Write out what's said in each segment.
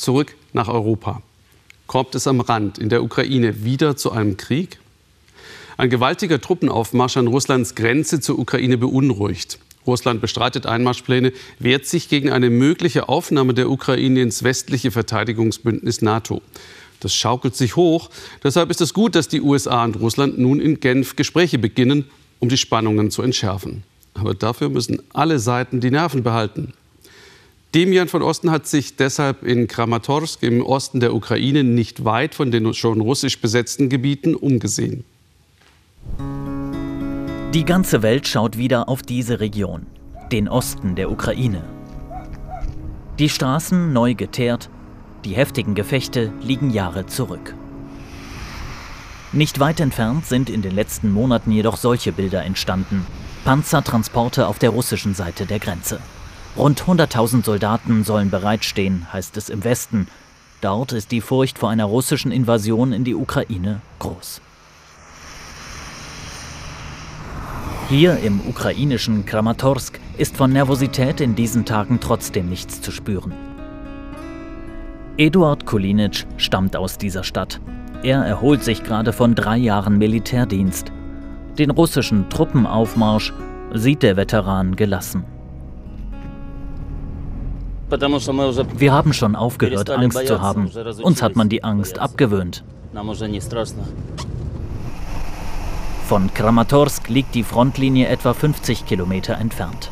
Zurück nach Europa. Kommt es am Rand in der Ukraine wieder zu einem Krieg? Ein gewaltiger Truppenaufmarsch an Russlands Grenze zur Ukraine beunruhigt. Russland bestreitet Einmarschpläne, wehrt sich gegen eine mögliche Aufnahme der Ukraine ins westliche Verteidigungsbündnis NATO. Das schaukelt sich hoch. Deshalb ist es gut, dass die USA und Russland nun in Genf Gespräche beginnen, um die Spannungen zu entschärfen. Aber dafür müssen alle Seiten die Nerven behalten. Demian von Osten hat sich deshalb in Kramatorsk im Osten der Ukraine nicht weit von den schon russisch besetzten Gebieten umgesehen. Die ganze Welt schaut wieder auf diese Region, den Osten der Ukraine. Die Straßen neu geteert, die heftigen Gefechte liegen Jahre zurück. Nicht weit entfernt sind in den letzten Monaten jedoch solche Bilder entstanden. Panzertransporte auf der russischen Seite der Grenze. Rund 100.000 Soldaten sollen bereitstehen, heißt es im Westen. Dort ist die Furcht vor einer russischen Invasion in die Ukraine groß. Hier im ukrainischen Kramatorsk ist von Nervosität in diesen Tagen trotzdem nichts zu spüren. Eduard Kulinic stammt aus dieser Stadt. Er erholt sich gerade von drei Jahren Militärdienst. Den russischen Truppenaufmarsch sieht der Veteran gelassen. Wir haben schon aufgehört, Angst zu haben. Uns hat man die Angst abgewöhnt. Von Kramatorsk liegt die Frontlinie etwa 50 Kilometer entfernt.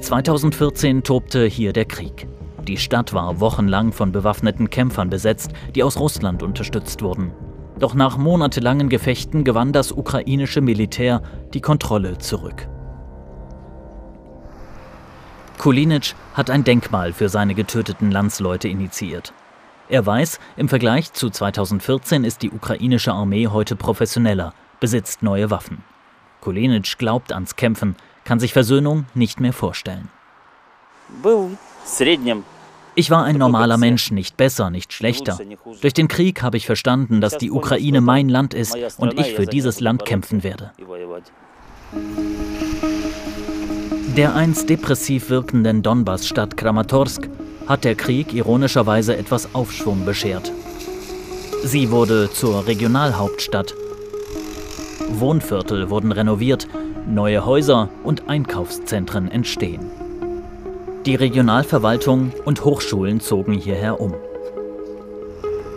2014 tobte hier der Krieg. Die Stadt war wochenlang von bewaffneten Kämpfern besetzt, die aus Russland unterstützt wurden. Doch nach monatelangen Gefechten gewann das ukrainische Militär die Kontrolle zurück. Kulinic hat ein Denkmal für seine getöteten Landsleute initiiert. Er weiß, im Vergleich zu 2014 ist die ukrainische Armee heute professioneller, besitzt neue Waffen. Kulenic glaubt ans Kämpfen, kann sich Versöhnung nicht mehr vorstellen. Ich war ein normaler Mensch, nicht besser, nicht schlechter. Durch den Krieg habe ich verstanden, dass die Ukraine mein Land ist und ich für dieses Land kämpfen werde. Der einst depressiv wirkenden Donbass-Stadt Kramatorsk hat der Krieg ironischerweise etwas Aufschwung beschert. Sie wurde zur Regionalhauptstadt. Wohnviertel wurden renoviert, neue Häuser und Einkaufszentren entstehen. Die Regionalverwaltung und Hochschulen zogen hierher um.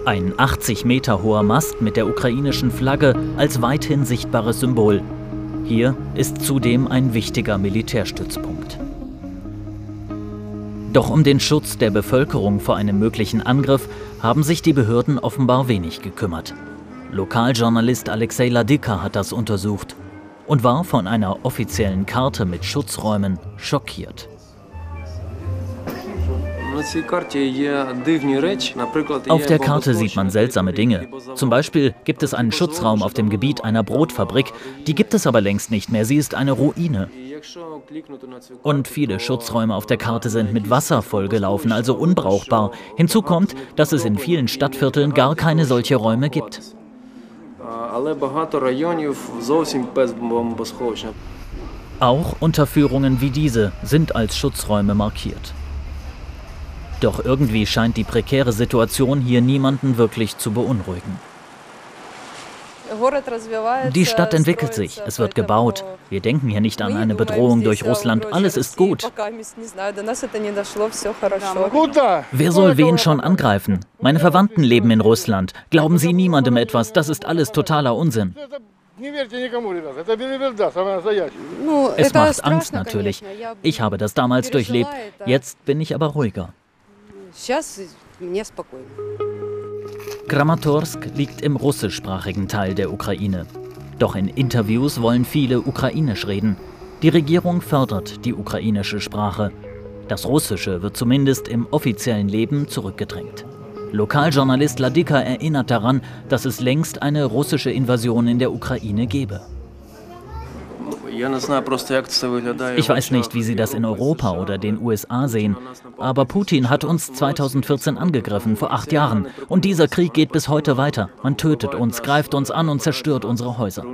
Ein 80 Meter hoher Mast mit der ukrainischen Flagge als weithin sichtbares Symbol. Hier ist zudem ein wichtiger Militärstützpunkt. Doch um den Schutz der Bevölkerung vor einem möglichen Angriff haben sich die Behörden offenbar wenig gekümmert. Lokaljournalist Alexei Ladika hat das untersucht und war von einer offiziellen Karte mit Schutzräumen schockiert. Auf der Karte sieht man seltsame Dinge. Zum Beispiel gibt es einen Schutzraum auf dem Gebiet einer Brotfabrik. Die gibt es aber längst nicht mehr. Sie ist eine Ruine. Und viele Schutzräume auf der Karte sind mit Wasser vollgelaufen, also unbrauchbar. Hinzu kommt, dass es in vielen Stadtvierteln gar keine solche Räume gibt. Auch Unterführungen wie diese sind als Schutzräume markiert. Doch irgendwie scheint die prekäre Situation hier niemanden wirklich zu beunruhigen. Die Stadt entwickelt sich, es wird gebaut. Wir denken hier nicht an eine Bedrohung durch Russland, alles ist gut. Wer soll wen schon angreifen? Meine Verwandten leben in Russland. Glauben Sie niemandem etwas, das ist alles totaler Unsinn. Es macht Angst natürlich. Ich habe das damals durchlebt, jetzt bin ich aber ruhiger. Kramatorsk liegt im russischsprachigen Teil der Ukraine. Doch in Interviews wollen viele ukrainisch reden. Die Regierung fördert die ukrainische Sprache. Das Russische wird zumindest im offiziellen Leben zurückgedrängt. Lokaljournalist Ladika erinnert daran, dass es längst eine russische Invasion in der Ukraine gebe. Ich weiß nicht, wie Sie das in Europa oder den USA sehen, aber Putin hat uns 2014 angegriffen, vor acht Jahren. Und dieser Krieg geht bis heute weiter. Man tötet uns, greift uns an und zerstört unsere Häuser.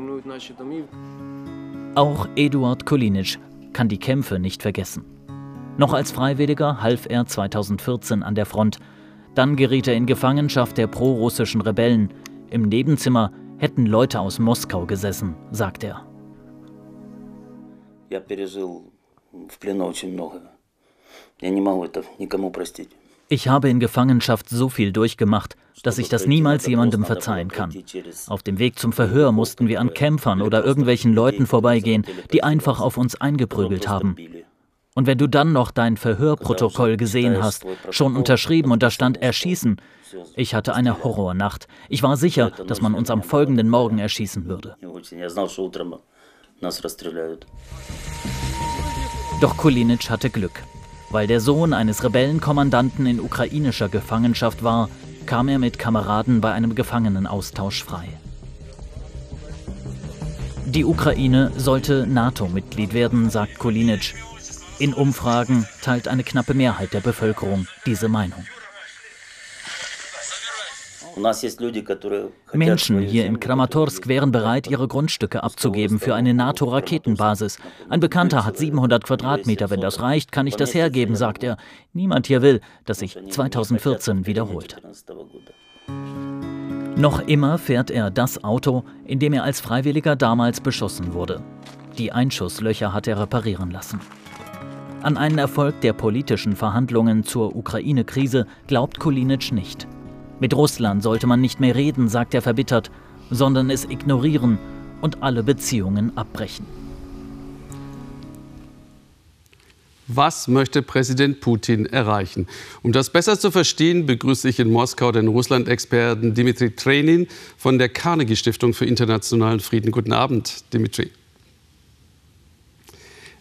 Auch Eduard Kulinic kann die Kämpfe nicht vergessen. Noch als Freiwilliger half er 2014 an der Front. Dann geriet er in Gefangenschaft der prorussischen Rebellen. Im Nebenzimmer hätten Leute aus Moskau gesessen, sagt er. Ich habe in Gefangenschaft so viel durchgemacht, dass ich das niemals jemandem verzeihen kann. Auf dem Weg zum Verhör mussten wir an Kämpfern oder irgendwelchen Leuten vorbeigehen, die einfach auf uns eingeprügelt haben. Und wenn du dann noch dein Verhörprotokoll gesehen hast, schon unterschrieben und da stand Erschießen, ich hatte eine Horrornacht. Ich war sicher, dass man uns am folgenden Morgen erschießen würde. Doch Kulinic hatte Glück. Weil der Sohn eines Rebellenkommandanten in ukrainischer Gefangenschaft war, kam er mit Kameraden bei einem Gefangenenaustausch frei. Die Ukraine sollte NATO-Mitglied werden, sagt Kulinic. In Umfragen teilt eine knappe Mehrheit der Bevölkerung diese Meinung. Menschen hier in Kramatorsk wären bereit, ihre Grundstücke abzugeben für eine NATO-Raketenbasis. Ein Bekannter hat 700 Quadratmeter. Wenn das reicht, kann ich das hergeben, sagt er. Niemand hier will, dass sich 2014 wiederholt. Noch immer fährt er das Auto, in dem er als Freiwilliger damals beschossen wurde. Die Einschusslöcher hat er reparieren lassen. An einen Erfolg der politischen Verhandlungen zur Ukraine-Krise glaubt Kulinic nicht. Mit Russland sollte man nicht mehr reden, sagt er verbittert, sondern es ignorieren und alle Beziehungen abbrechen. Was möchte Präsident Putin erreichen? Um das besser zu verstehen, begrüße ich in Moskau den Russland-Experten Dimitri Trenin von der Carnegie Stiftung für internationalen Frieden. Guten Abend, Dimitri.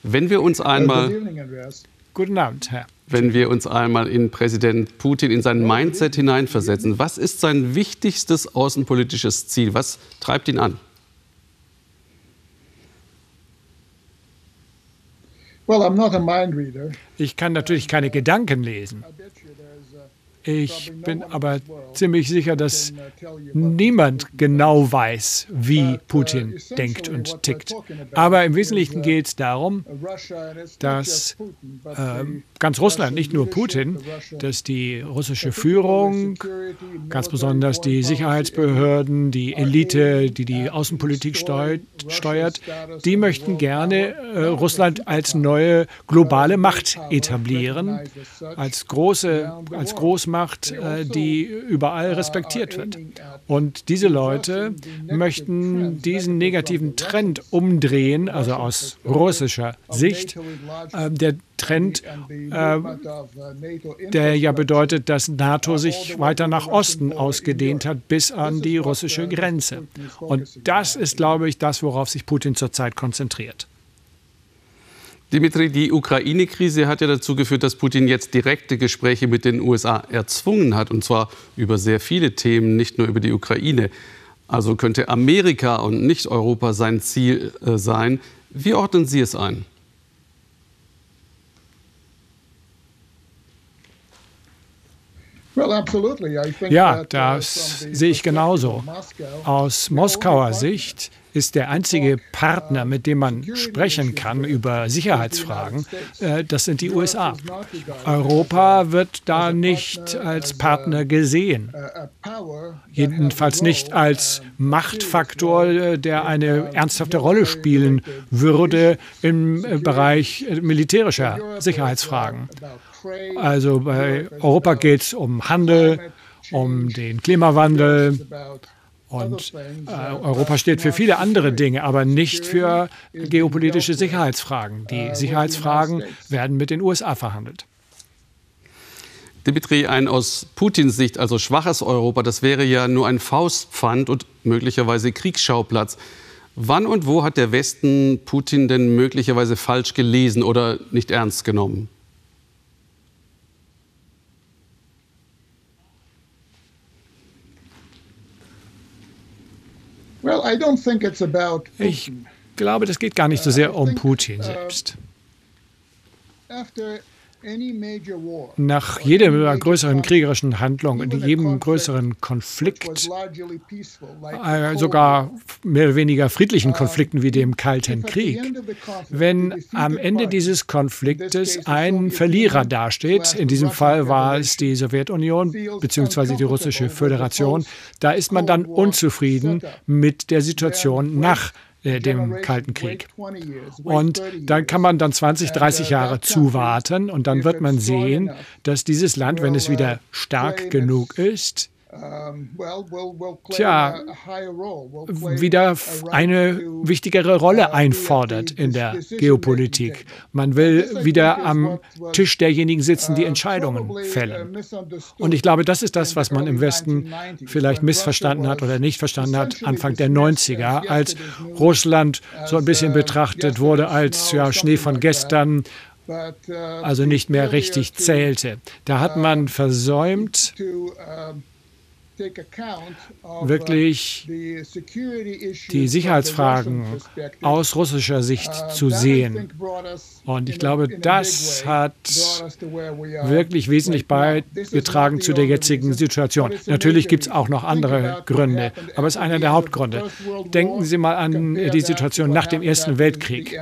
Wenn wir uns einmal. Guten Abend, Herr. Wenn wir uns einmal in Präsident Putin, in sein Mindset hineinversetzen, was ist sein wichtigstes außenpolitisches Ziel? Was treibt ihn an? Ich kann natürlich keine Gedanken lesen. Ich bin aber ziemlich sicher, dass niemand genau weiß, wie Putin denkt und tickt. Aber im Wesentlichen geht es darum, dass äh, ganz Russland, nicht nur Putin, dass die russische Führung, ganz besonders die Sicherheitsbehörden, die Elite, die die Außenpolitik steuert, die möchten gerne äh, Russland als neue globale Macht etablieren, als große, als Großmacht macht, äh, die überall respektiert wird. Und diese Leute möchten diesen negativen Trend umdrehen, also aus russischer Sicht. Äh, der Trend, äh, der ja bedeutet, dass NATO sich weiter nach Osten ausgedehnt hat, bis an die russische Grenze. Und das ist, glaube ich, das, worauf sich Putin zurzeit konzentriert. Dimitri, die Ukraine-Krise hat ja dazu geführt, dass Putin jetzt direkte Gespräche mit den USA erzwungen hat, und zwar über sehr viele Themen, nicht nur über die Ukraine. Also könnte Amerika und nicht Europa sein Ziel äh, sein. Wie ordnen Sie es ein? Ja, das sehe ich genauso. Aus Moskauer Sicht ist der einzige Partner, mit dem man sprechen kann über Sicherheitsfragen, äh, das sind die USA. Europa wird da nicht als Partner gesehen. Jedenfalls nicht als Machtfaktor, äh, der eine ernsthafte Rolle spielen würde im äh, Bereich militärischer Sicherheitsfragen. Also bei Europa geht es um Handel, um den Klimawandel, und äh, Europa steht für viele andere Dinge, aber nicht für geopolitische Sicherheitsfragen. Die Sicherheitsfragen werden mit den USA verhandelt. Dimitri, ein aus Putins Sicht also schwaches Europa, das wäre ja nur ein Faustpfand und möglicherweise Kriegsschauplatz. Wann und wo hat der Westen Putin denn möglicherweise falsch gelesen oder nicht ernst genommen? Ich glaube, das geht gar nicht so sehr um Putin uh, selbst. Nach jeder größeren kriegerischen Handlung, in jedem größeren Konflikt, äh, sogar mehr oder weniger friedlichen Konflikten wie dem Kalten Krieg, wenn am Ende dieses Konfliktes ein Verlierer dasteht, in diesem Fall war es die Sowjetunion bzw. die russische Föderation, da ist man dann unzufrieden mit der Situation nach äh, dem Kalten Krieg. Und dann kann man dann 20, 30 Jahre zuwarten und dann wird man sehen, dass dieses Land, wenn es wieder stark genug ist, tja, wieder eine wichtigere Rolle einfordert in der Geopolitik. Man will wieder am Tisch derjenigen sitzen, die Entscheidungen fällen. Und ich glaube, das ist das, was man im Westen vielleicht missverstanden hat oder nicht verstanden hat, Anfang der 90er, als Russland so ein bisschen betrachtet wurde als ja, Schnee von gestern, also nicht mehr richtig zählte. Da hat man versäumt, wirklich die Sicherheitsfragen aus russischer Sicht zu sehen. Und ich glaube, das hat wirklich wesentlich beigetragen zu der jetzigen Situation. Natürlich gibt es auch noch andere Gründe, aber es ist einer der Hauptgründe. Denken Sie mal an die Situation nach dem Ersten Weltkrieg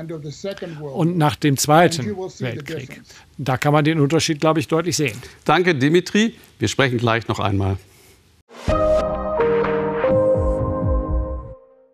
und nach dem Zweiten Weltkrieg. Da kann man den Unterschied, glaube ich, deutlich sehen. Danke, Dimitri. Wir sprechen gleich noch einmal.